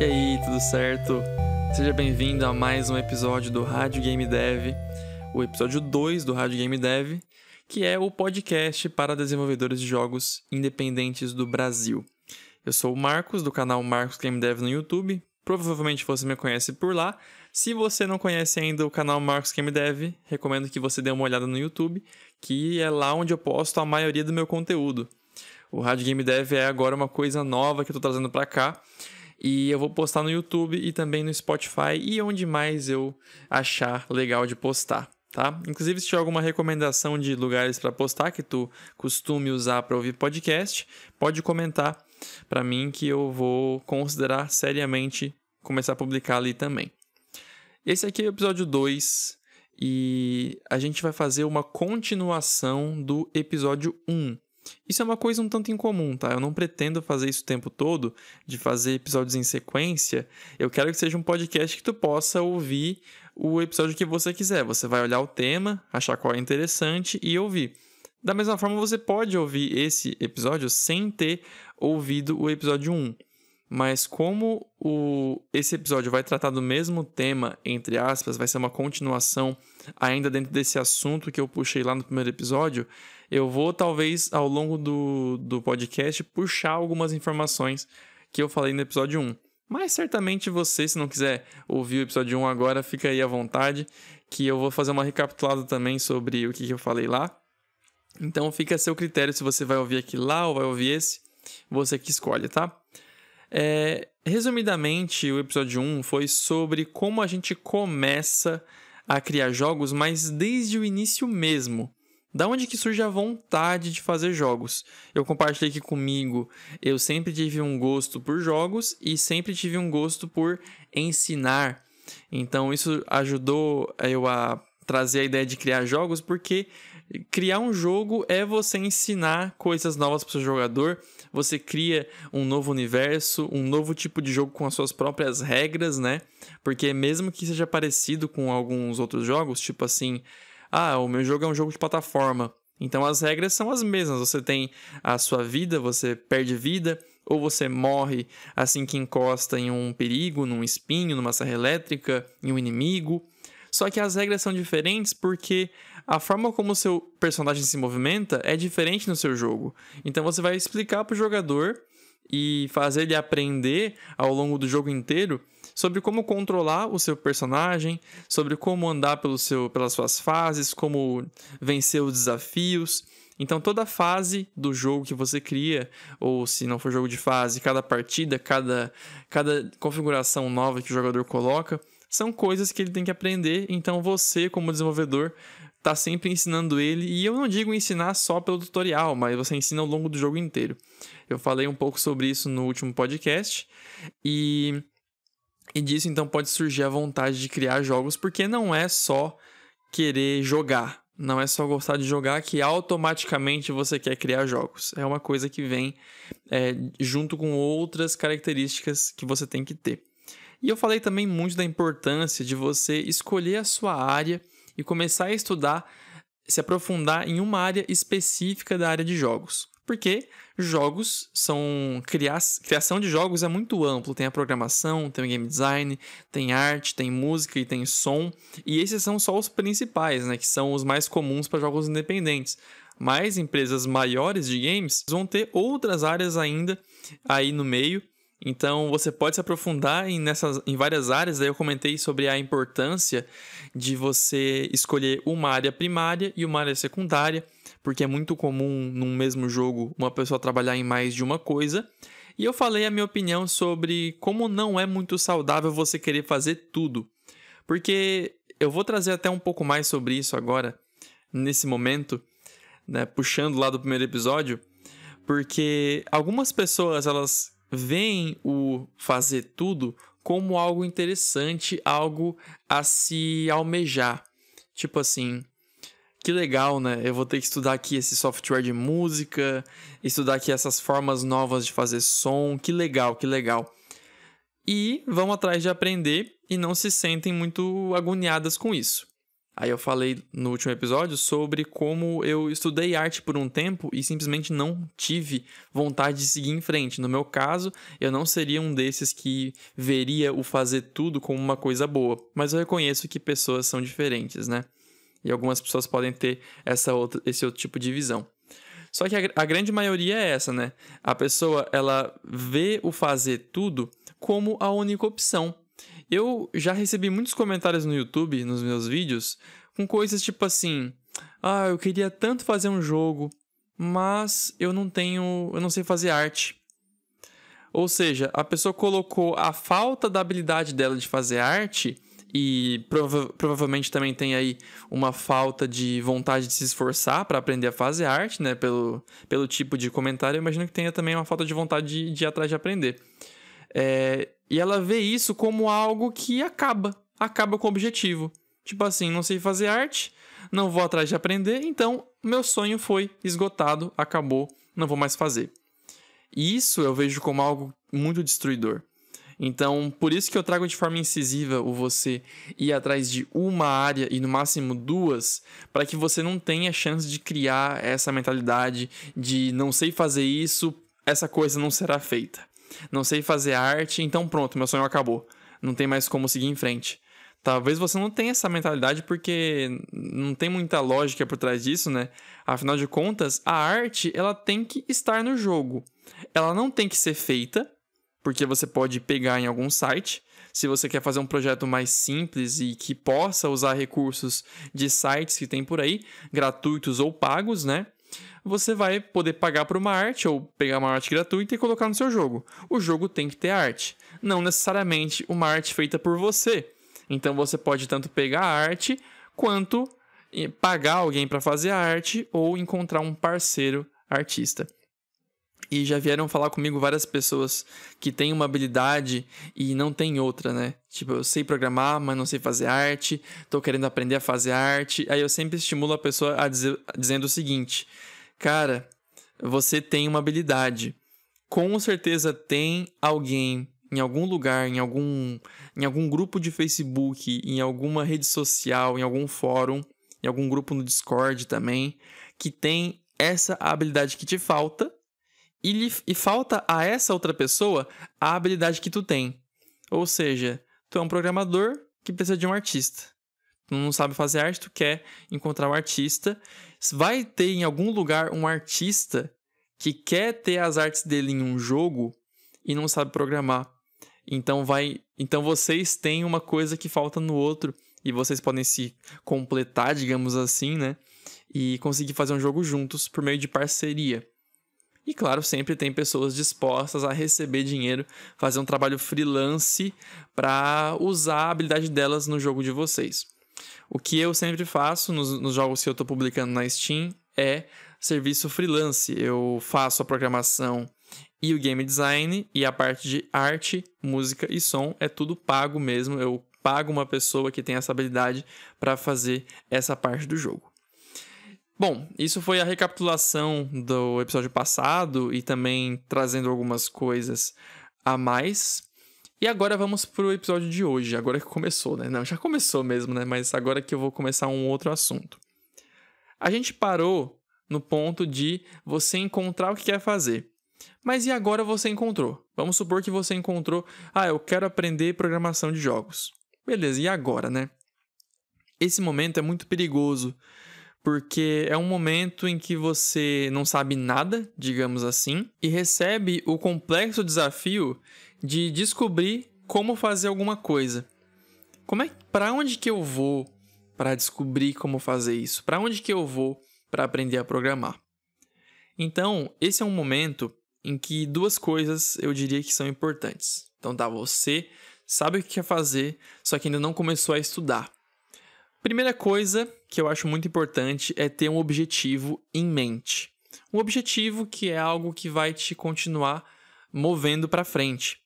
E aí, tudo certo? Seja bem-vindo a mais um episódio do Rádio Game Dev, o episódio 2 do Rádio Game Dev, que é o podcast para desenvolvedores de jogos independentes do Brasil. Eu sou o Marcos, do canal Marcos Game Dev no YouTube. Provavelmente você me conhece por lá. Se você não conhece ainda o canal Marcos Game Dev, recomendo que você dê uma olhada no YouTube, que é lá onde eu posto a maioria do meu conteúdo. O Rádio Game Dev é agora uma coisa nova que eu estou trazendo para cá. E eu vou postar no YouTube e também no Spotify e onde mais eu achar legal de postar, tá? Inclusive, se tiver alguma recomendação de lugares para postar que tu costume usar para ouvir podcast, pode comentar para mim que eu vou considerar seriamente começar a publicar ali também. Esse aqui é o episódio 2 e a gente vai fazer uma continuação do episódio 1. Isso é uma coisa um tanto incomum, tá? Eu não pretendo fazer isso o tempo todo, de fazer episódios em sequência. Eu quero que seja um podcast que tu possa ouvir o episódio que você quiser. Você vai olhar o tema, achar qual é interessante e ouvir. Da mesma forma, você pode ouvir esse episódio sem ter ouvido o episódio 1. Mas como o, esse episódio vai tratar do mesmo tema, entre aspas, vai ser uma continuação ainda dentro desse assunto que eu puxei lá no primeiro episódio, eu vou talvez ao longo do, do podcast puxar algumas informações que eu falei no episódio 1. Mas certamente você, se não quiser ouvir o episódio 1 agora, fica aí à vontade, que eu vou fazer uma recapitulada também sobre o que, eu falei lá. Então fica a seu critério se você vai ouvir aquele lá ou vai ouvir esse, você que escolhe, tá? É, resumidamente, o episódio 1 foi sobre como a gente começa a criar jogos, mas desde o início mesmo. Da onde que surge a vontade de fazer jogos? Eu compartilhei aqui comigo, eu sempre tive um gosto por jogos e sempre tive um gosto por ensinar. Então isso ajudou eu a trazer a ideia de criar jogos, porque criar um jogo é você ensinar coisas novas para o seu jogador, você cria um novo universo, um novo tipo de jogo com as suas próprias regras, né? Porque mesmo que seja parecido com alguns outros jogos, tipo assim, ah, o meu jogo é um jogo de plataforma. Então as regras são as mesmas. Você tem a sua vida, você perde vida, ou você morre assim que encosta em um perigo, num espinho, numa serra elétrica, em um inimigo. Só que as regras são diferentes porque a forma como o seu personagem se movimenta é diferente no seu jogo. Então você vai explicar para o jogador e fazer ele aprender ao longo do jogo inteiro sobre como controlar o seu personagem, sobre como andar pelo seu, pelas suas fases, como vencer os desafios. Então, toda fase do jogo que você cria, ou se não for jogo de fase, cada partida, cada, cada configuração nova que o jogador coloca, são coisas que ele tem que aprender. Então, você, como desenvolvedor, está sempre ensinando ele. E eu não digo ensinar só pelo tutorial, mas você ensina ao longo do jogo inteiro. Eu falei um pouco sobre isso no último podcast. E e disso então pode surgir a vontade de criar jogos, porque não é só querer jogar, não é só gostar de jogar que automaticamente você quer criar jogos. É uma coisa que vem é, junto com outras características que você tem que ter. E eu falei também muito da importância de você escolher a sua área e começar a estudar, se aprofundar em uma área específica da área de jogos. Porque jogos são. Cria... Criação de jogos é muito amplo. Tem a programação, tem o game design, tem arte, tem música e tem som. E esses são só os principais, né? Que são os mais comuns para jogos independentes. Mas empresas maiores de games vão ter outras áreas ainda aí no meio. Então você pode se aprofundar em, nessas, em várias áreas. Aí eu comentei sobre a importância de você escolher uma área primária e uma área secundária porque é muito comum num mesmo jogo uma pessoa trabalhar em mais de uma coisa. E eu falei a minha opinião sobre como não é muito saudável você querer fazer tudo. Porque eu vou trazer até um pouco mais sobre isso agora, nesse momento, né, puxando lá do primeiro episódio, porque algumas pessoas elas veem o fazer tudo como algo interessante, algo a se almejar. Tipo assim, que legal, né? Eu vou ter que estudar aqui esse software de música, estudar aqui essas formas novas de fazer som. Que legal, que legal. E vão atrás de aprender e não se sentem muito agoniadas com isso. Aí eu falei no último episódio sobre como eu estudei arte por um tempo e simplesmente não tive vontade de seguir em frente. No meu caso, eu não seria um desses que veria o fazer tudo como uma coisa boa, mas eu reconheço que pessoas são diferentes, né? E algumas pessoas podem ter essa outra, esse outro tipo de visão. Só que a, a grande maioria é essa, né? A pessoa ela vê o fazer tudo como a única opção. Eu já recebi muitos comentários no YouTube, nos meus vídeos, com coisas tipo assim: "Ah, eu queria tanto fazer um jogo, mas eu não tenho, eu não sei fazer arte". Ou seja, a pessoa colocou a falta da habilidade dela de fazer arte e prova provavelmente também tem aí uma falta de vontade de se esforçar para aprender a fazer arte, né? Pelo, pelo tipo de comentário, eu imagino que tenha também uma falta de vontade de, de ir atrás de aprender. É, e ela vê isso como algo que acaba, acaba com o objetivo. Tipo assim, não sei fazer arte, não vou atrás de aprender, então meu sonho foi esgotado, acabou, não vou mais fazer. E isso eu vejo como algo muito destruidor. Então, por isso que eu trago de forma incisiva o você ir atrás de uma área e no máximo duas, para que você não tenha chance de criar essa mentalidade de não sei fazer isso, essa coisa não será feita. Não sei fazer arte, então pronto, meu sonho acabou. Não tem mais como seguir em frente. Talvez você não tenha essa mentalidade porque não tem muita lógica por trás disso, né? Afinal de contas, a arte, ela tem que estar no jogo. Ela não tem que ser feita, porque você pode pegar em algum site. Se você quer fazer um projeto mais simples e que possa usar recursos de sites que tem por aí, gratuitos ou pagos, né? Você vai poder pagar por uma arte ou pegar uma arte gratuita e colocar no seu jogo. O jogo tem que ter arte, não necessariamente uma arte feita por você. Então você pode tanto pegar a arte quanto pagar alguém para fazer a arte ou encontrar um parceiro artista. E já vieram falar comigo várias pessoas que têm uma habilidade e não tem outra, né? Tipo, eu sei programar, mas não sei fazer arte, tô querendo aprender a fazer arte. Aí eu sempre estimulo a pessoa a dizer, dizendo o seguinte: Cara, você tem uma habilidade. Com certeza tem alguém em algum lugar, em algum, em algum grupo de Facebook, em alguma rede social, em algum fórum, em algum grupo no Discord também, que tem essa habilidade que te falta e, lhe, e falta a essa outra pessoa a habilidade que tu tem. Ou seja, tu é um programador que precisa de um artista. Tu não sabe fazer arte, tu quer encontrar um artista. Vai ter em algum lugar um artista que quer ter as artes dele em um jogo e não sabe programar. Então vai, então vocês têm uma coisa que falta no outro e vocês podem se completar, digamos assim, né? E conseguir fazer um jogo juntos por meio de parceria. E claro, sempre tem pessoas dispostas a receber dinheiro, fazer um trabalho freelance para usar a habilidade delas no jogo de vocês. O que eu sempre faço nos, nos jogos que eu estou publicando na Steam é serviço freelance. Eu faço a programação e o game design e a parte de arte, música e som é tudo pago mesmo. Eu pago uma pessoa que tem essa habilidade para fazer essa parte do jogo. Bom, isso foi a recapitulação do episódio passado e também trazendo algumas coisas a mais. E agora vamos pro episódio de hoje, agora que começou, né? Não, já começou mesmo, né? Mas agora que eu vou começar um outro assunto. A gente parou no ponto de você encontrar o que quer fazer. Mas e agora você encontrou? Vamos supor que você encontrou, ah, eu quero aprender programação de jogos. Beleza, e agora, né? Esse momento é muito perigoso, porque é um momento em que você não sabe nada, digamos assim, e recebe o complexo desafio de descobrir como fazer alguma coisa. Como é para onde que eu vou para descobrir como fazer isso? Para onde que eu vou para aprender a programar? Então, esse é um momento em que duas coisas eu diria que são importantes. Então, tá, você sabe o que quer fazer, só que ainda não começou a estudar. Primeira coisa que eu acho muito importante é ter um objetivo em mente. Um objetivo que é algo que vai te continuar movendo para frente.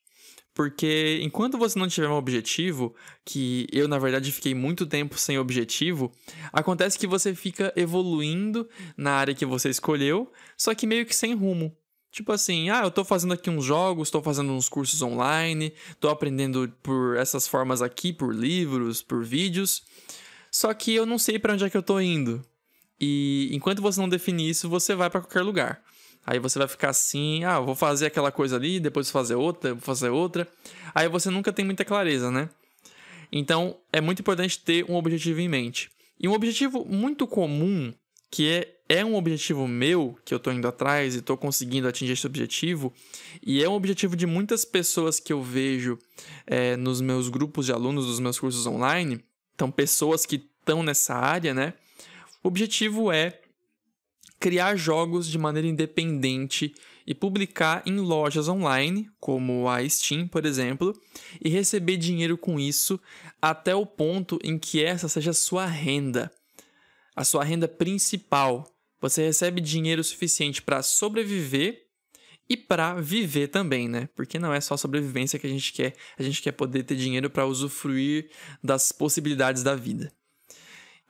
Porque enquanto você não tiver um objetivo, que eu na verdade fiquei muito tempo sem objetivo, acontece que você fica evoluindo na área que você escolheu, só que meio que sem rumo. Tipo assim, ah, eu tô fazendo aqui uns jogos, tô fazendo uns cursos online, tô aprendendo por essas formas aqui, por livros, por vídeos. Só que eu não sei para onde é que eu tô indo. E enquanto você não definir isso, você vai para qualquer lugar. Aí você vai ficar assim, ah, vou fazer aquela coisa ali, depois fazer outra, vou fazer outra. Aí você nunca tem muita clareza, né? Então, é muito importante ter um objetivo em mente. E um objetivo muito comum, que é, é um objetivo meu, que eu estou indo atrás e estou conseguindo atingir esse objetivo, e é um objetivo de muitas pessoas que eu vejo é, nos meus grupos de alunos dos meus cursos online, então pessoas que estão nessa área, né? O objetivo é criar jogos de maneira independente e publicar em lojas online, como a Steam, por exemplo, e receber dinheiro com isso até o ponto em que essa seja a sua renda, a sua renda principal. Você recebe dinheiro suficiente para sobreviver e para viver também, né? Porque não é só sobrevivência que a gente quer, a gente quer poder ter dinheiro para usufruir das possibilidades da vida.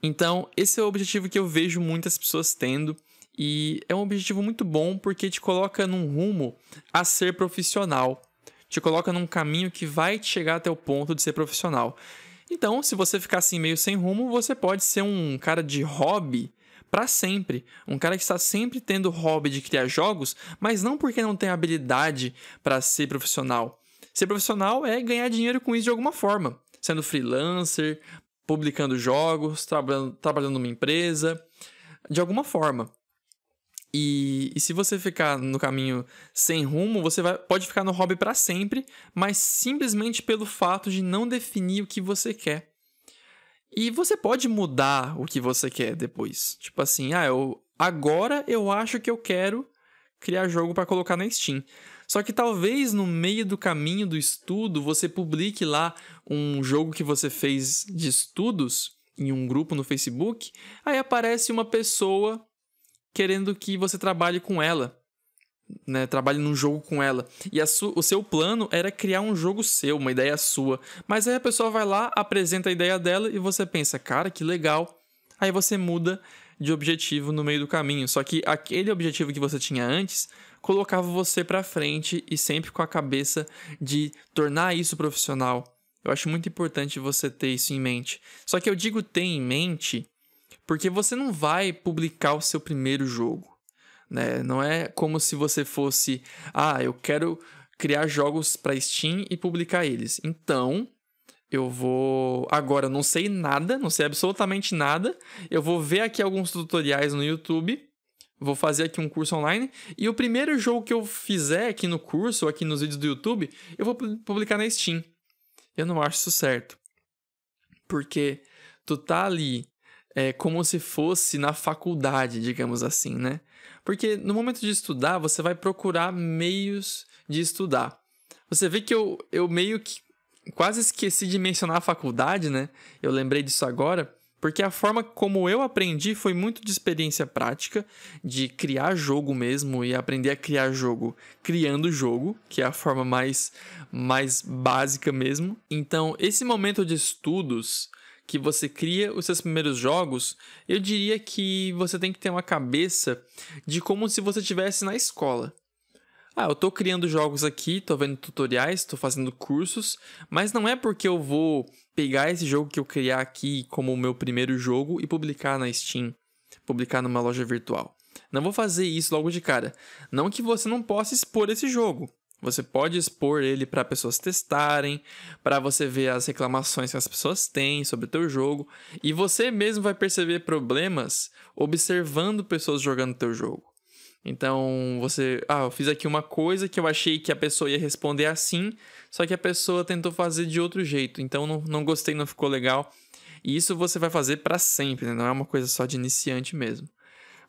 Então, esse é o objetivo que eu vejo muitas pessoas tendo e é um objetivo muito bom porque te coloca num rumo a ser profissional. Te coloca num caminho que vai te chegar até o ponto de ser profissional. Então, se você ficar assim meio sem rumo, você pode ser um cara de hobby para sempre. Um cara que está sempre tendo hobby de criar jogos, mas não porque não tem habilidade para ser profissional. Ser profissional é ganhar dinheiro com isso de alguma forma, sendo freelancer, publicando jogos, trabalhando, trabalhando numa empresa, de alguma forma. E, e, se você ficar no caminho sem rumo, você vai, pode ficar no hobby para sempre, mas simplesmente pelo fato de não definir o que você quer. E você pode mudar o que você quer depois. Tipo assim, ah, eu, agora eu acho que eu quero criar jogo para colocar na Steam. Só que talvez no meio do caminho do estudo você publique lá um jogo que você fez de estudos em um grupo no Facebook, aí aparece uma pessoa querendo que você trabalhe com ela. Né, trabalhe num jogo com ela. E o seu plano era criar um jogo seu, uma ideia sua. Mas aí a pessoa vai lá, apresenta a ideia dela e você pensa, cara, que legal. Aí você muda de objetivo no meio do caminho. Só que aquele objetivo que você tinha antes colocava você para frente e sempre com a cabeça de tornar isso profissional. Eu acho muito importante você ter isso em mente. Só que eu digo ter em mente porque você não vai publicar o seu primeiro jogo. Né? Não é como se você fosse, ah, eu quero criar jogos para Steam e publicar eles. Então, eu vou. Agora, não sei nada, não sei absolutamente nada. Eu vou ver aqui alguns tutoriais no YouTube. Vou fazer aqui um curso online. E o primeiro jogo que eu fizer aqui no curso, ou aqui nos vídeos do YouTube, eu vou publicar na Steam. Eu não acho isso certo. Porque tu tá ali é, como se fosse na faculdade, digamos assim, né? Porque no momento de estudar, você vai procurar meios de estudar. Você vê que eu, eu meio que quase esqueci de mencionar a faculdade, né? Eu lembrei disso agora, porque a forma como eu aprendi foi muito de experiência prática, de criar jogo mesmo e aprender a criar jogo criando jogo, que é a forma mais, mais básica mesmo. Então, esse momento de estudos que você cria os seus primeiros jogos, eu diria que você tem que ter uma cabeça de como se você estivesse na escola. Ah, eu estou criando jogos aqui, estou vendo tutoriais, estou fazendo cursos, mas não é porque eu vou pegar esse jogo que eu criar aqui como o meu primeiro jogo e publicar na Steam, publicar numa loja virtual. Não vou fazer isso logo de cara. Não que você não possa expor esse jogo. Você pode expor ele para pessoas testarem, para você ver as reclamações que as pessoas têm sobre o teu jogo, e você mesmo vai perceber problemas observando pessoas jogando teu jogo. Então, você, ah, eu fiz aqui uma coisa que eu achei que a pessoa ia responder assim, só que a pessoa tentou fazer de outro jeito. Então, não, não gostei, não ficou legal. E isso você vai fazer para sempre, né? não é uma coisa só de iniciante mesmo.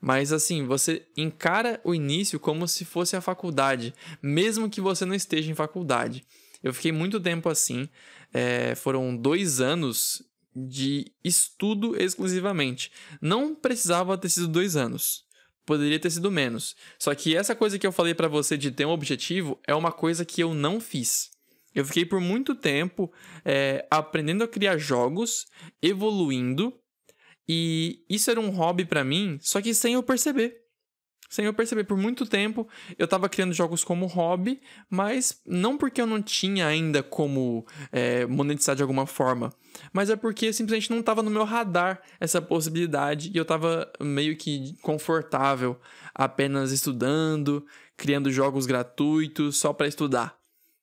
Mas assim, você encara o início como se fosse a faculdade, mesmo que você não esteja em faculdade. Eu fiquei muito tempo assim, é, foram dois anos de estudo exclusivamente. Não precisava ter sido dois anos. Poderia ter sido menos. Só que essa coisa que eu falei para você de ter um objetivo é uma coisa que eu não fiz. Eu fiquei por muito tempo é, aprendendo a criar jogos, evoluindo e isso era um hobby para mim, só que sem eu perceber. sem eu perceber. Por muito tempo eu estava criando jogos como hobby, mas não porque eu não tinha ainda como é, monetizar de alguma forma, mas é porque simplesmente não estava no meu radar essa possibilidade e eu estava meio que confortável apenas estudando, criando jogos gratuitos só para estudar.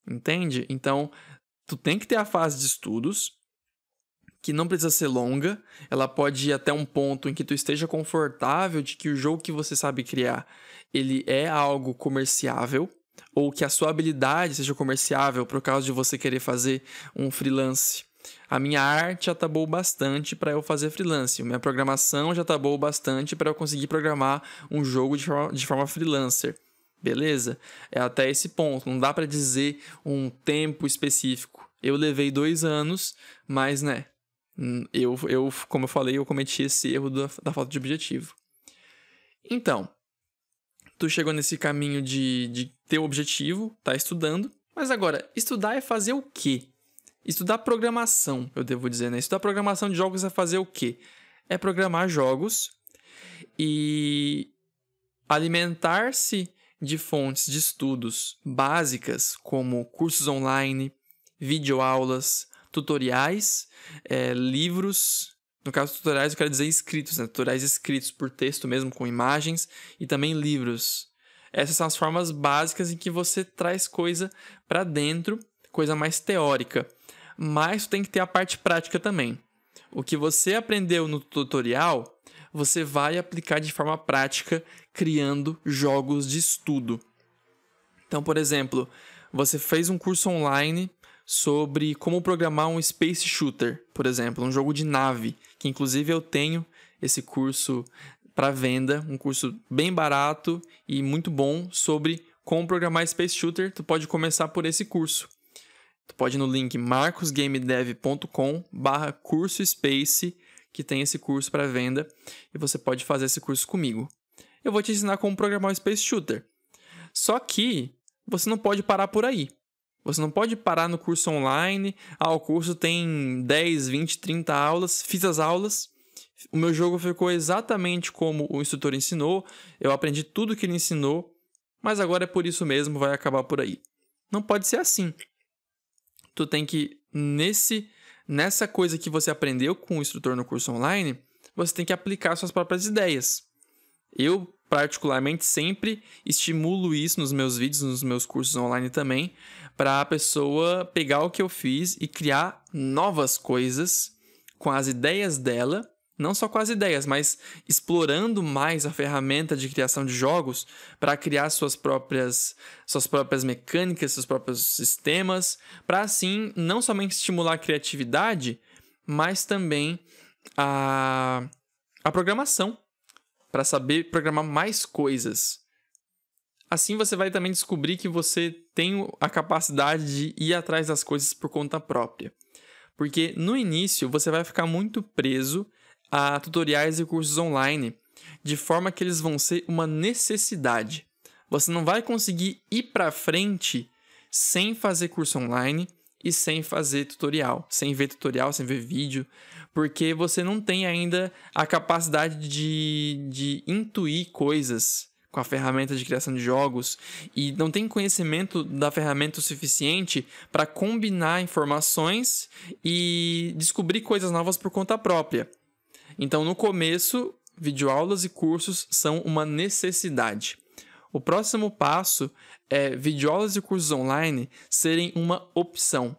Entende? Então, tu tem que ter a fase de estudos, que não precisa ser longa, ela pode ir até um ponto em que tu esteja confortável de que o jogo que você sabe criar, ele é algo comerciável, ou que a sua habilidade seja comerciável por causa de você querer fazer um freelance. A minha arte já tá boa bastante para eu fazer freelance. Minha programação já tá boa bastante para eu conseguir programar um jogo de forma, de forma freelancer. Beleza? É até esse ponto. Não dá para dizer um tempo específico. Eu levei dois anos, mas, né? Hum, eu, eu como eu falei, eu cometi esse erro da, da falta de objetivo. Então, tu chegou nesse caminho de, de ter o objetivo, tá estudando. Mas agora, estudar é fazer o quê? Estudar programação, eu devo dizer, né? Estudar programação de jogos é fazer o quê? É programar jogos e alimentar-se de fontes de estudos básicas, como cursos online, videoaulas, tutoriais, é, livros. No caso, tutoriais eu quero dizer escritos, né? tutoriais escritos por texto mesmo, com imagens, e também livros. Essas são as formas básicas em que você traz coisa para dentro, coisa mais teórica. Mas tem que ter a parte prática também. O que você aprendeu no tutorial, você vai aplicar de forma prática criando jogos de estudo. Então, por exemplo, você fez um curso online sobre como programar um space shooter, por exemplo, um jogo de nave, que inclusive eu tenho esse curso para venda, um curso bem barato e muito bom sobre como programar space shooter. Tu pode começar por esse curso. Tu pode ir no link marcosgamedev.com/curso space que tem esse curso para venda e você pode fazer esse curso comigo eu vou te ensinar como programar um Space Shooter. Só que você não pode parar por aí. Você não pode parar no curso online. Ah, o curso tem 10, 20, 30 aulas. Fiz as aulas. O meu jogo ficou exatamente como o instrutor ensinou. Eu aprendi tudo que ele ensinou. Mas agora é por isso mesmo, vai acabar por aí. Não pode ser assim. Tu tem que, nesse, nessa coisa que você aprendeu com o instrutor no curso online, você tem que aplicar suas próprias ideias. Eu, particularmente, sempre estimulo isso nos meus vídeos, nos meus cursos online também, para a pessoa pegar o que eu fiz e criar novas coisas com as ideias dela, não só com as ideias, mas explorando mais a ferramenta de criação de jogos para criar suas próprias suas próprias mecânicas, seus próprios sistemas, para assim não somente estimular a criatividade, mas também a a programação para saber programar mais coisas. Assim você vai também descobrir que você tem a capacidade de ir atrás das coisas por conta própria. Porque no início você vai ficar muito preso a tutoriais e cursos online, de forma que eles vão ser uma necessidade. Você não vai conseguir ir para frente sem fazer curso online e sem fazer tutorial, sem ver tutorial, sem ver vídeo, porque você não tem ainda a capacidade de, de intuir coisas com a ferramenta de criação de jogos e não tem conhecimento da ferramenta o suficiente para combinar informações e descobrir coisas novas por conta própria. Então, no começo, videoaulas e cursos são uma necessidade. O próximo passo é videoaulas e cursos online serem uma opção.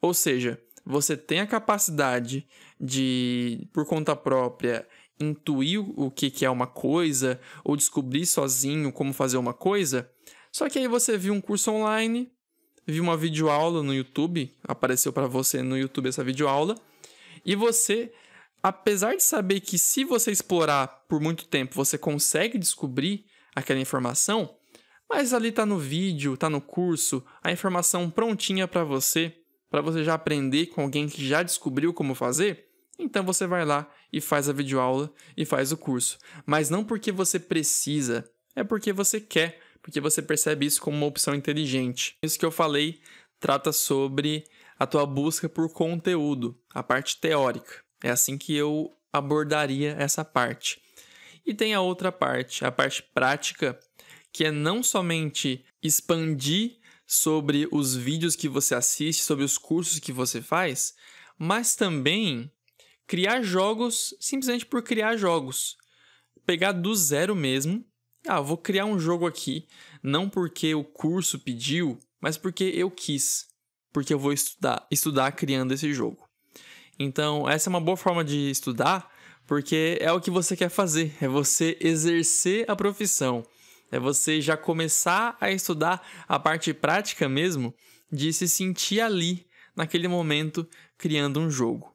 Ou seja, você tem a capacidade de, por conta própria, intuir o que, é uma coisa ou descobrir sozinho como fazer uma coisa. Só que aí você viu um curso online, viu uma videoaula no YouTube, apareceu para você no YouTube essa videoaula, e você, apesar de saber que se você explorar por muito tempo você consegue descobrir aquela informação, mas ali tá no vídeo, tá no curso, a informação prontinha para você, para você já aprender com alguém que já descobriu como fazer, então você vai lá e faz a videoaula e faz o curso. Mas não porque você precisa, é porque você quer, porque você percebe isso como uma opção inteligente. Isso que eu falei trata sobre a tua busca por conteúdo, a parte teórica. É assim que eu abordaria essa parte. E tem a outra parte, a parte prática, que é não somente expandir sobre os vídeos que você assiste, sobre os cursos que você faz, mas também criar jogos simplesmente por criar jogos. Pegar do zero mesmo. Ah, vou criar um jogo aqui, não porque o curso pediu, mas porque eu quis. Porque eu vou estudar, estudar criando esse jogo. Então, essa é uma boa forma de estudar, porque é o que você quer fazer, é você exercer a profissão. É você já começar a estudar a parte prática mesmo de se sentir ali, naquele momento, criando um jogo.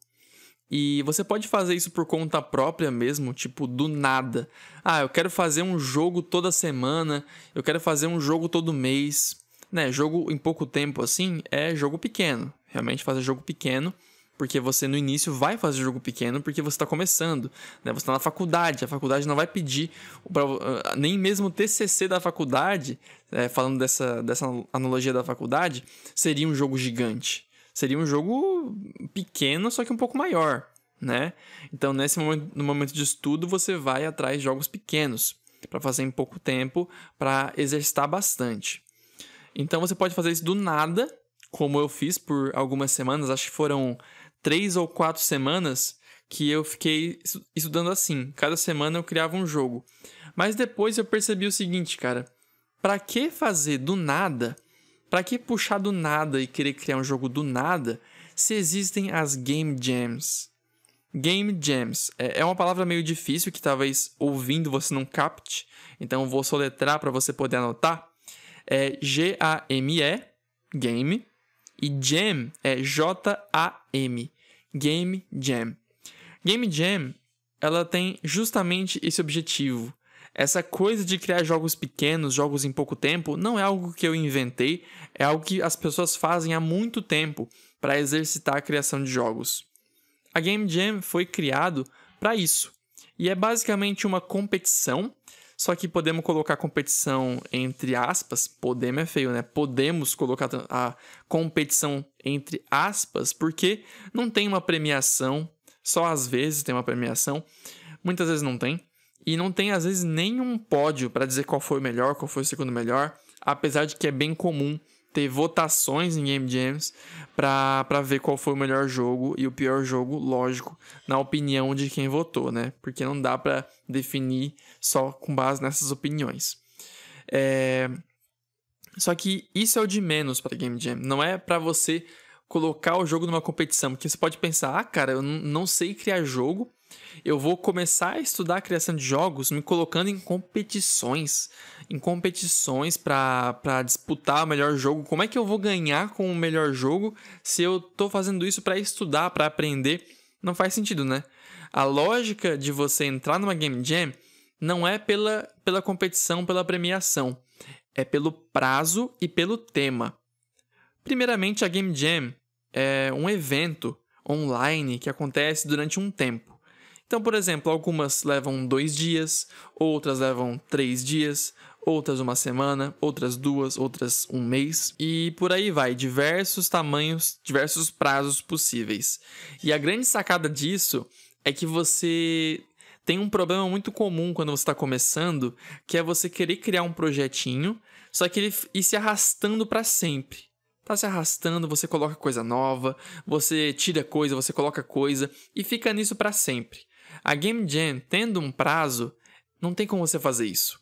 E você pode fazer isso por conta própria mesmo, tipo do nada. Ah, eu quero fazer um jogo toda semana, eu quero fazer um jogo todo mês. Né, jogo em pouco tempo assim é jogo pequeno. Realmente fazer jogo pequeno porque você no início vai fazer jogo pequeno porque você está começando, né? Você está na faculdade, a faculdade não vai pedir pra, ah, nem mesmo o TCC da faculdade, é, falando dessa, dessa analogia da faculdade, seria um jogo gigante. Seria um jogo pequeno, só que um pouco maior, né? Então, nesse momento, no momento de estudo, você vai atrás de jogos pequenos para fazer em pouco tempo, para exercitar bastante. Então, você pode fazer isso do nada, como eu fiz por algumas semanas, acho que foram três ou quatro semanas que eu fiquei estudando assim. Cada semana eu criava um jogo. Mas depois eu percebi o seguinte, cara. Para que fazer do nada? Para que puxar do nada e querer criar um jogo do nada se existem as game jams? Game jams é, é uma palavra meio difícil que talvez ouvindo você não capte, então vou soletrar para você poder anotar. É G-A-M-E, game, e Jam é J-A-M. Game Jam. Game Jam, ela tem justamente esse objetivo. Essa coisa de criar jogos pequenos, jogos em pouco tempo, não é algo que eu inventei, é algo que as pessoas fazem há muito tempo para exercitar a criação de jogos. A Game Jam foi criado para isso. E é basicamente uma competição só que podemos colocar competição entre aspas, podemos é feio, né? Podemos colocar a competição entre aspas, porque não tem uma premiação, só às vezes tem uma premiação, muitas vezes não tem. E não tem, às vezes, nenhum pódio para dizer qual foi o melhor, qual foi o segundo melhor, apesar de que é bem comum ter votações em Game Jams para ver qual foi o melhor jogo e o pior jogo, lógico, na opinião de quem votou, né? Porque não dá para definir só com base nessas opiniões. É... Só que isso é o de menos para Game Jam. Não é para você colocar o jogo numa competição, porque você pode pensar, ah, cara, eu não sei criar jogo, eu vou começar a estudar a criação de jogos me colocando em competições, em competições para disputar o melhor jogo. Como é que eu vou ganhar com o melhor jogo se eu estou fazendo isso para estudar, para aprender? Não faz sentido, né? A lógica de você entrar numa game jam não é pela, pela competição, pela premiação, é pelo prazo e pelo tema. Primeiramente, a game jam é um evento online que acontece durante um tempo. Então, por exemplo, algumas levam dois dias, outras levam três dias, outras uma semana, outras duas, outras um mês e por aí vai, diversos tamanhos, diversos prazos possíveis. E a grande sacada disso é que você tem um problema muito comum quando você está começando, que é você querer criar um projetinho, só que ele ir se arrastando para sempre. Tá se arrastando, você coloca coisa nova, você tira coisa, você coloca coisa e fica nisso para sempre. A Game Jam, tendo um prazo, não tem como você fazer isso.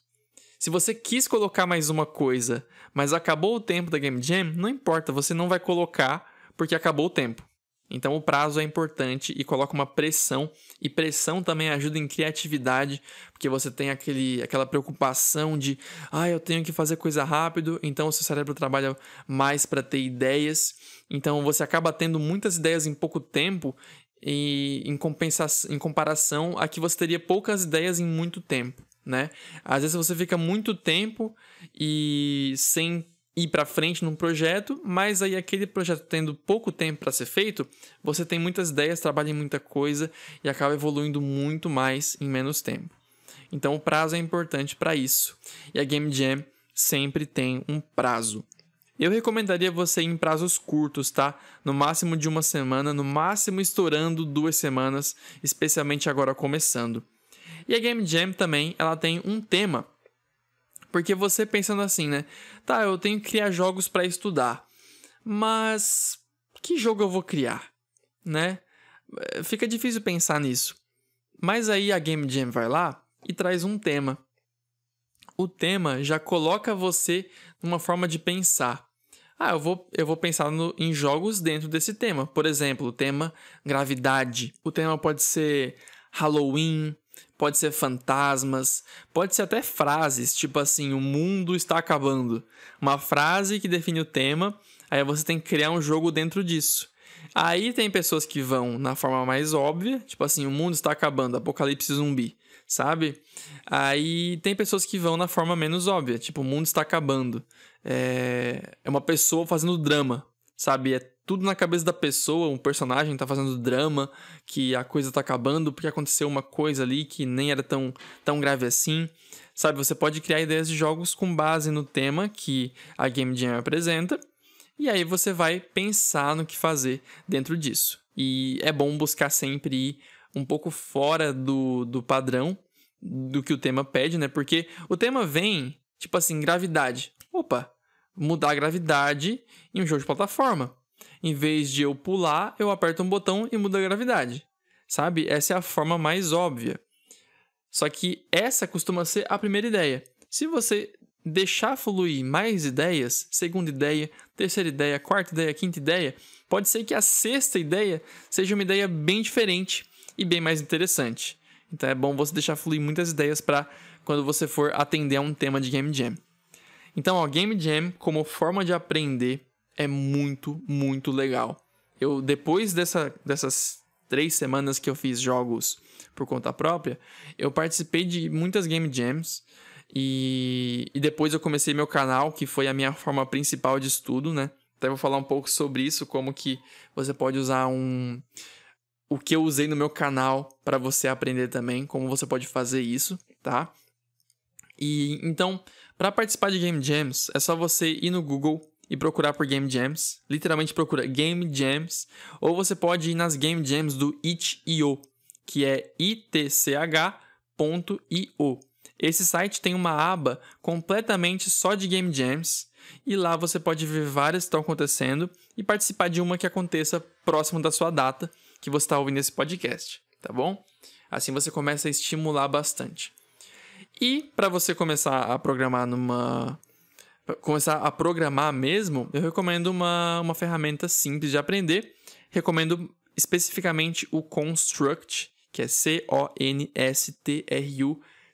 Se você quis colocar mais uma coisa, mas acabou o tempo da Game Jam, não importa, você não vai colocar porque acabou o tempo. Então o prazo é importante e coloca uma pressão, e pressão também ajuda em criatividade, porque você tem aquele, aquela preocupação de, ah, eu tenho que fazer coisa rápido, então o seu cérebro trabalha mais para ter ideias, então você acaba tendo muitas ideias em pouco tempo e em, compensação, em comparação a que você teria poucas ideias em muito tempo, né? Às vezes você fica muito tempo e sem ir para frente num projeto, mas aí aquele projeto tendo pouco tempo para ser feito, você tem muitas ideias, trabalha em muita coisa e acaba evoluindo muito mais em menos tempo. Então o prazo é importante para isso. E a Game Jam sempre tem um prazo. Eu recomendaria você ir em prazos curtos, tá? No máximo de uma semana, no máximo estourando duas semanas, especialmente agora começando. E a Game Jam também, ela tem um tema. Porque você pensando assim, né? Tá, eu tenho que criar jogos para estudar. Mas que jogo eu vou criar, né? É, fica difícil pensar nisso. Mas aí a Game Jam vai lá e traz um tema. O tema já coloca você numa forma de pensar. Ah, eu vou, eu vou pensar no, em jogos dentro desse tema. Por exemplo, o tema gravidade. O tema pode ser Halloween, pode ser fantasmas, pode ser até frases, tipo assim, o mundo está acabando. Uma frase que define o tema, aí você tem que criar um jogo dentro disso. Aí tem pessoas que vão na forma mais óbvia, tipo assim, o mundo está acabando, apocalipse zumbi, sabe? Aí tem pessoas que vão na forma menos óbvia, tipo, o mundo está acabando. É, é uma pessoa fazendo drama, sabe? É tudo na cabeça da pessoa, um personagem tá fazendo drama, que a coisa tá acabando porque aconteceu uma coisa ali que nem era tão, tão grave assim. Sabe, você pode criar ideias de jogos com base no tema que a Game Jam apresenta e aí você vai pensar no que fazer dentro disso. E é bom buscar sempre ir um pouco fora do, do padrão do que o tema pede, né? Porque o tema vem, tipo assim, gravidade. Opa, mudar a gravidade em um jogo de plataforma. Em vez de eu pular, eu aperto um botão e muda a gravidade. Sabe? Essa é a forma mais óbvia. Só que essa costuma ser a primeira ideia. Se você deixar fluir mais ideias, segunda ideia, terceira ideia, quarta ideia, quinta ideia, pode ser que a sexta ideia seja uma ideia bem diferente e bem mais interessante. Então é bom você deixar fluir muitas ideias para quando você for atender a um tema de Game Jam. Então, ó, Game Jam como forma de aprender é muito, muito legal. Eu depois dessa, dessas três semanas que eu fiz jogos por conta própria, eu participei de muitas Game Jams e, e depois eu comecei meu canal, que foi a minha forma principal de estudo, né? Até vou falar um pouco sobre isso, como que você pode usar um o que eu usei no meu canal para você aprender também, como você pode fazer isso, tá? E então, para participar de Game Jams, é só você ir no Google e procurar por Game Jams, literalmente procura Game Jams, ou você pode ir nas Game Jams do itch.io, que é itch.io. Esse site tem uma aba completamente só de Game Jams e lá você pode ver várias que estão acontecendo e participar de uma que aconteça próximo da sua data que você está ouvindo esse podcast, tá bom? Assim você começa a estimular bastante. E para você começar a programar numa começar a programar mesmo, eu recomendo uma, uma ferramenta simples de aprender. Recomendo especificamente o Construct, que é C-O-N-S-T-R-U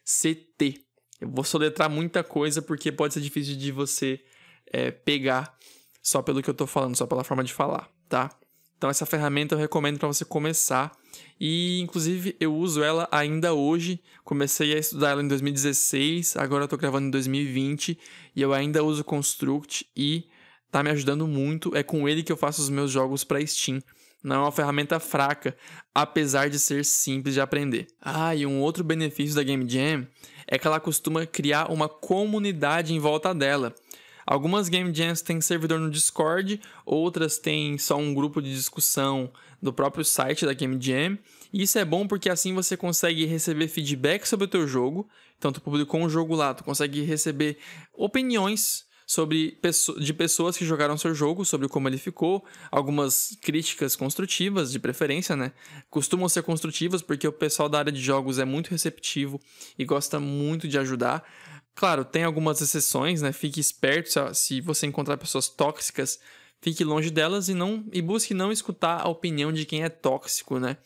CT. Eu vou soletrar muita coisa porque pode ser difícil de você é, pegar só pelo que eu estou falando, só pela forma de falar, tá? Então essa ferramenta eu recomendo para você começar e inclusive eu uso ela ainda hoje. Comecei a estudar ela em 2016, agora eu gravando em 2020 e eu ainda uso Construct e tá me ajudando muito. É com ele que eu faço os meus jogos para Steam. Não é uma ferramenta fraca, apesar de ser simples de aprender. Ah, e um outro benefício da Game Jam é que ela costuma criar uma comunidade em volta dela. Algumas Game Jams têm servidor no Discord, outras têm só um grupo de discussão do próprio site da Game Jam. E isso é bom porque assim você consegue receber feedback sobre o teu jogo. Então tu publicou um jogo lá, tu consegue receber opiniões sobre de pessoas que jogaram seu jogo, sobre como ele ficou, algumas críticas construtivas, de preferência, né? Costumam ser construtivas porque o pessoal da área de jogos é muito receptivo e gosta muito de ajudar. Claro, tem algumas exceções, né? Fique esperto se você encontrar pessoas tóxicas, fique longe delas e não e busque não escutar a opinião de quem é tóxico, né?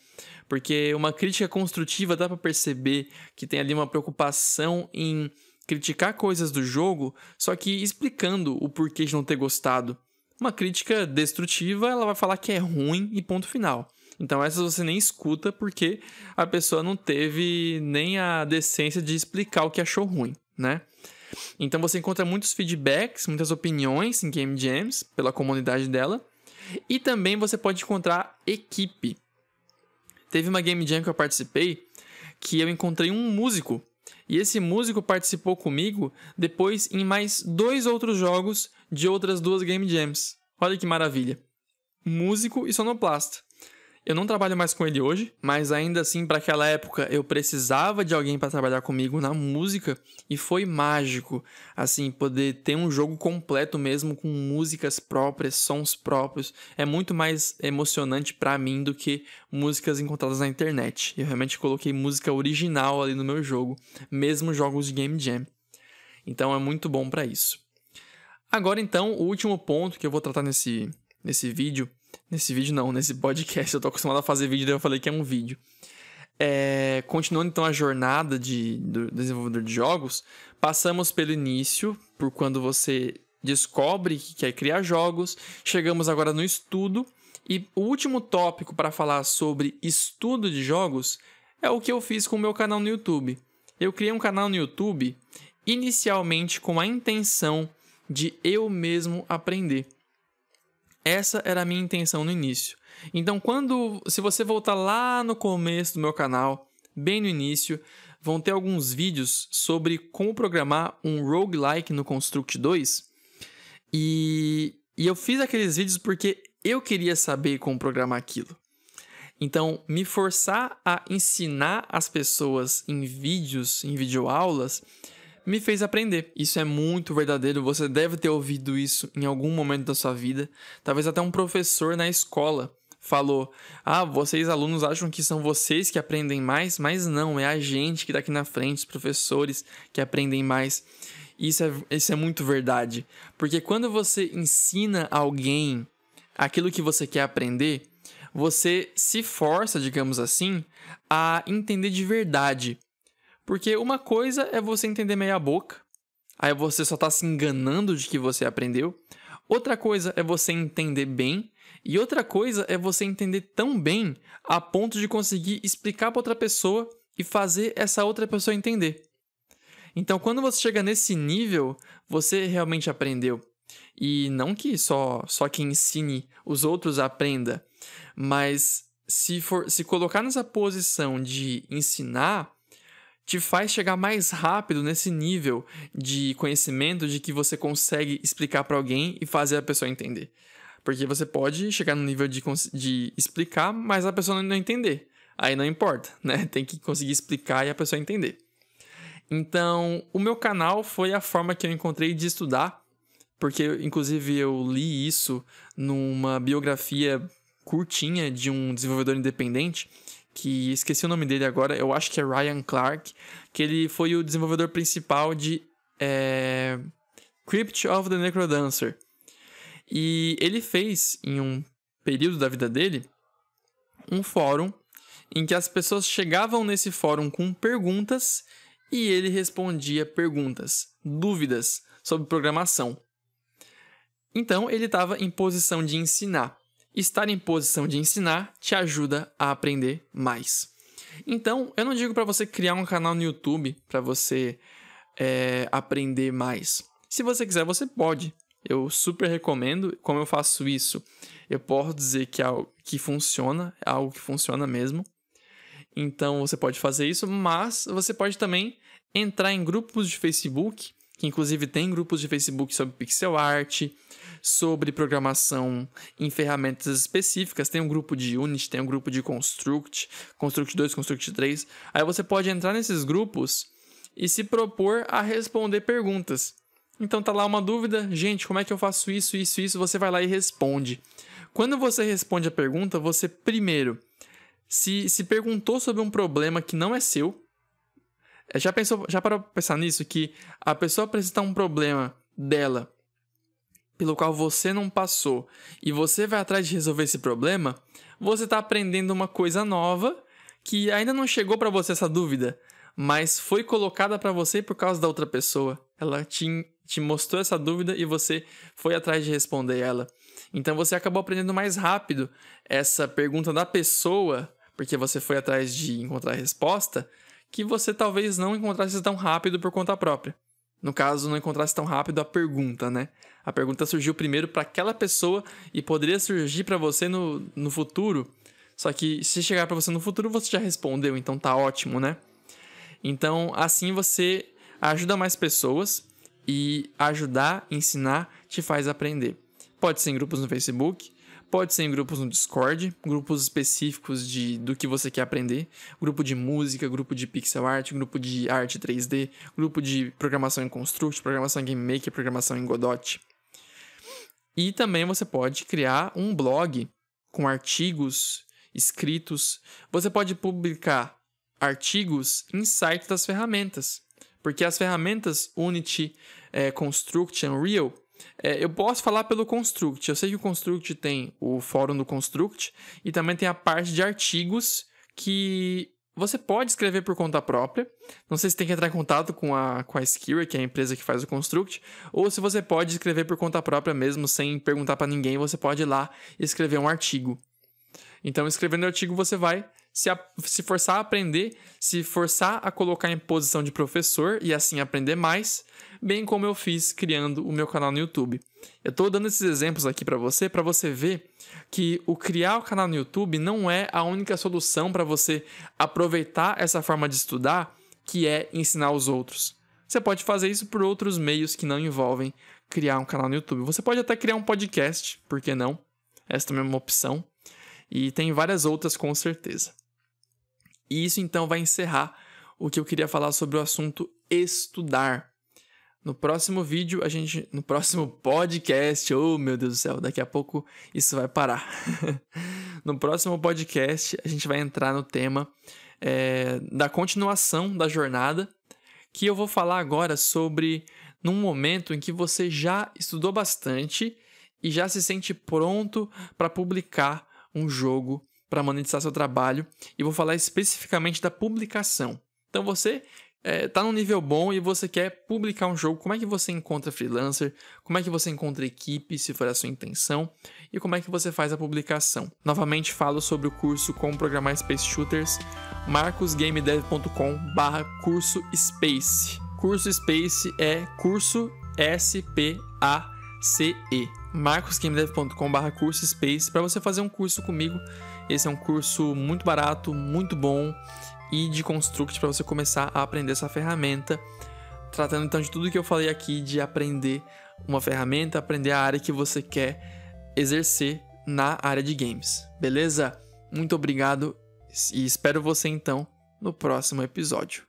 Porque uma crítica construtiva dá para perceber que tem ali uma preocupação em criticar coisas do jogo, só que explicando o porquê de não ter gostado. Uma crítica destrutiva, ela vai falar que é ruim e ponto final. Então essas você nem escuta porque a pessoa não teve nem a decência de explicar o que achou ruim, né? Então você encontra muitos feedbacks, muitas opiniões em Game Jams pela comunidade dela. E também você pode encontrar equipe. Teve uma Game Jam que eu participei que eu encontrei um músico e esse músico participou comigo depois em mais dois outros jogos de outras duas Game Jams. Olha que maravilha. Músico e sonoplasta. Eu não trabalho mais com ele hoje, mas ainda assim, para aquela época, eu precisava de alguém para trabalhar comigo na música e foi mágico, assim, poder ter um jogo completo mesmo com músicas próprias, sons próprios. É muito mais emocionante para mim do que músicas encontradas na internet. Eu realmente coloquei música original ali no meu jogo, mesmo jogos de Game Jam. Então é muito bom para isso. Agora então, o último ponto que eu vou tratar nesse nesse vídeo Nesse vídeo não, nesse podcast. Eu tô acostumado a fazer vídeo, daí eu falei que é um vídeo. É, continuando então a jornada de, do desenvolvedor de jogos, passamos pelo início, por quando você descobre que quer criar jogos, chegamos agora no estudo, e o último tópico para falar sobre estudo de jogos é o que eu fiz com o meu canal no YouTube. Eu criei um canal no YouTube inicialmente com a intenção de eu mesmo aprender. Essa era a minha intenção no início. Então, quando, se você voltar lá no começo do meu canal, bem no início, vão ter alguns vídeos sobre como programar um roguelike no Construct 2. E, e eu fiz aqueles vídeos porque eu queria saber como programar aquilo. Então, me forçar a ensinar as pessoas em vídeos, em videoaulas, me fez aprender. Isso é muito verdadeiro, você deve ter ouvido isso em algum momento da sua vida. Talvez até um professor na escola falou: Ah, vocês alunos acham que são vocês que aprendem mais, mas não, é a gente que está aqui na frente, os professores que aprendem mais. Isso é, isso é muito verdade. Porque quando você ensina alguém aquilo que você quer aprender, você se força, digamos assim, a entender de verdade porque uma coisa é você entender meia boca, aí você só está se enganando de que você aprendeu. Outra coisa é você entender bem, e outra coisa é você entender tão bem a ponto de conseguir explicar para outra pessoa e fazer essa outra pessoa entender. Então, quando você chega nesse nível, você realmente aprendeu. E não que só só quem ensine os outros aprenda, mas se for se colocar nessa posição de ensinar, te faz chegar mais rápido nesse nível de conhecimento de que você consegue explicar para alguém e fazer a pessoa entender. Porque você pode chegar no nível de, de explicar, mas a pessoa não entender. Aí não importa, né? Tem que conseguir explicar e a pessoa entender. Então, o meu canal foi a forma que eu encontrei de estudar, porque inclusive eu li isso numa biografia curtinha de um desenvolvedor independente que esqueci o nome dele agora, eu acho que é Ryan Clark, que ele foi o desenvolvedor principal de é, Crypt of the Necrodancer. E ele fez, em um período da vida dele, um fórum em que as pessoas chegavam nesse fórum com perguntas e ele respondia perguntas, dúvidas sobre programação. Então ele estava em posição de ensinar estar em posição de ensinar te ajuda a aprender mais. Então, eu não digo para você criar um canal no YouTube para você é, aprender mais. Se você quiser, você pode. Eu super recomendo. Como eu faço isso, eu posso dizer que é algo que funciona, é algo que funciona mesmo. Então, você pode fazer isso, mas você pode também entrar em grupos de Facebook, que inclusive tem grupos de Facebook sobre pixel art, sobre programação em ferramentas específicas. Tem um grupo de Unity, tem um grupo de Construct, Construct 2, Construct 3. Aí você pode entrar nesses grupos e se propor a responder perguntas. Então tá lá uma dúvida, gente, como é que eu faço isso, isso, isso? Você vai lá e responde. Quando você responde a pergunta, você primeiro se, se perguntou sobre um problema que não é seu. Já pensou, já parou pra pensar nisso? Que a pessoa apresentar um problema dela pelo qual você não passou e você vai atrás de resolver esse problema, você está aprendendo uma coisa nova que ainda não chegou para você essa dúvida, mas foi colocada para você por causa da outra pessoa. Ela te, te mostrou essa dúvida e você foi atrás de responder ela. Então você acabou aprendendo mais rápido essa pergunta da pessoa, porque você foi atrás de encontrar a resposta, que você talvez não encontrasse tão rápido por conta própria. No caso, não encontrasse tão rápido a pergunta, né? A pergunta surgiu primeiro para aquela pessoa e poderia surgir para você no, no futuro. Só que se chegar para você no futuro, você já respondeu, então tá ótimo, né? Então, assim você ajuda mais pessoas e ajudar, ensinar, te faz aprender. Pode ser em grupos no Facebook, Pode ser em grupos no Discord, grupos específicos de do que você quer aprender, grupo de música, grupo de pixel art, grupo de arte 3D, grupo de programação em Construct, programação em Game Maker, programação em Godot. E também você pode criar um blog com artigos escritos. Você pode publicar artigos em sites das ferramentas, porque as ferramentas Unity, é, Construct, Unreal é, eu posso falar pelo Construct. Eu sei que o Construct tem o fórum do Construct e também tem a parte de artigos que você pode escrever por conta própria. Não sei se tem que entrar em contato com a, com a Skira, que é a empresa que faz o Construct, ou se você pode escrever por conta própria mesmo, sem perguntar para ninguém, você pode ir lá escrever um artigo. Então, escrevendo o artigo, você vai se, a, se forçar a aprender, se forçar a colocar em posição de professor e assim aprender mais, bem como eu fiz criando o meu canal no YouTube. Eu estou dando esses exemplos aqui para você, para você ver que o criar o canal no YouTube não é a única solução para você aproveitar essa forma de estudar, que é ensinar os outros. Você pode fazer isso por outros meios que não envolvem criar um canal no YouTube. Você pode até criar um podcast, por que não? Essa também é uma opção. E tem várias outras com certeza. E isso então vai encerrar o que eu queria falar sobre o assunto estudar. No próximo vídeo, a gente. No próximo podcast, oh meu Deus do céu, daqui a pouco isso vai parar. no próximo podcast, a gente vai entrar no tema é, da continuação da jornada, que eu vou falar agora sobre num momento em que você já estudou bastante e já se sente pronto para publicar um jogo para monetizar seu trabalho e vou falar especificamente da publicação. Então você está é, num nível bom e você quer publicar um jogo, como é que você encontra freelancer, como é que você encontra equipe, se for a sua intenção, e como é que você faz a publicação. Novamente falo sobre o curso Como Programar Space Shooters, marcosgamedev.com barra curso Space. Curso Space é curso S-P-A-C-E marcosgamedev.com barra curso Space para você fazer um curso comigo. Esse é um curso muito barato, muito bom e de Construct para você começar a aprender essa ferramenta. Tratando então de tudo que eu falei aqui, de aprender uma ferramenta, aprender a área que você quer exercer na área de games. Beleza? Muito obrigado e espero você então no próximo episódio.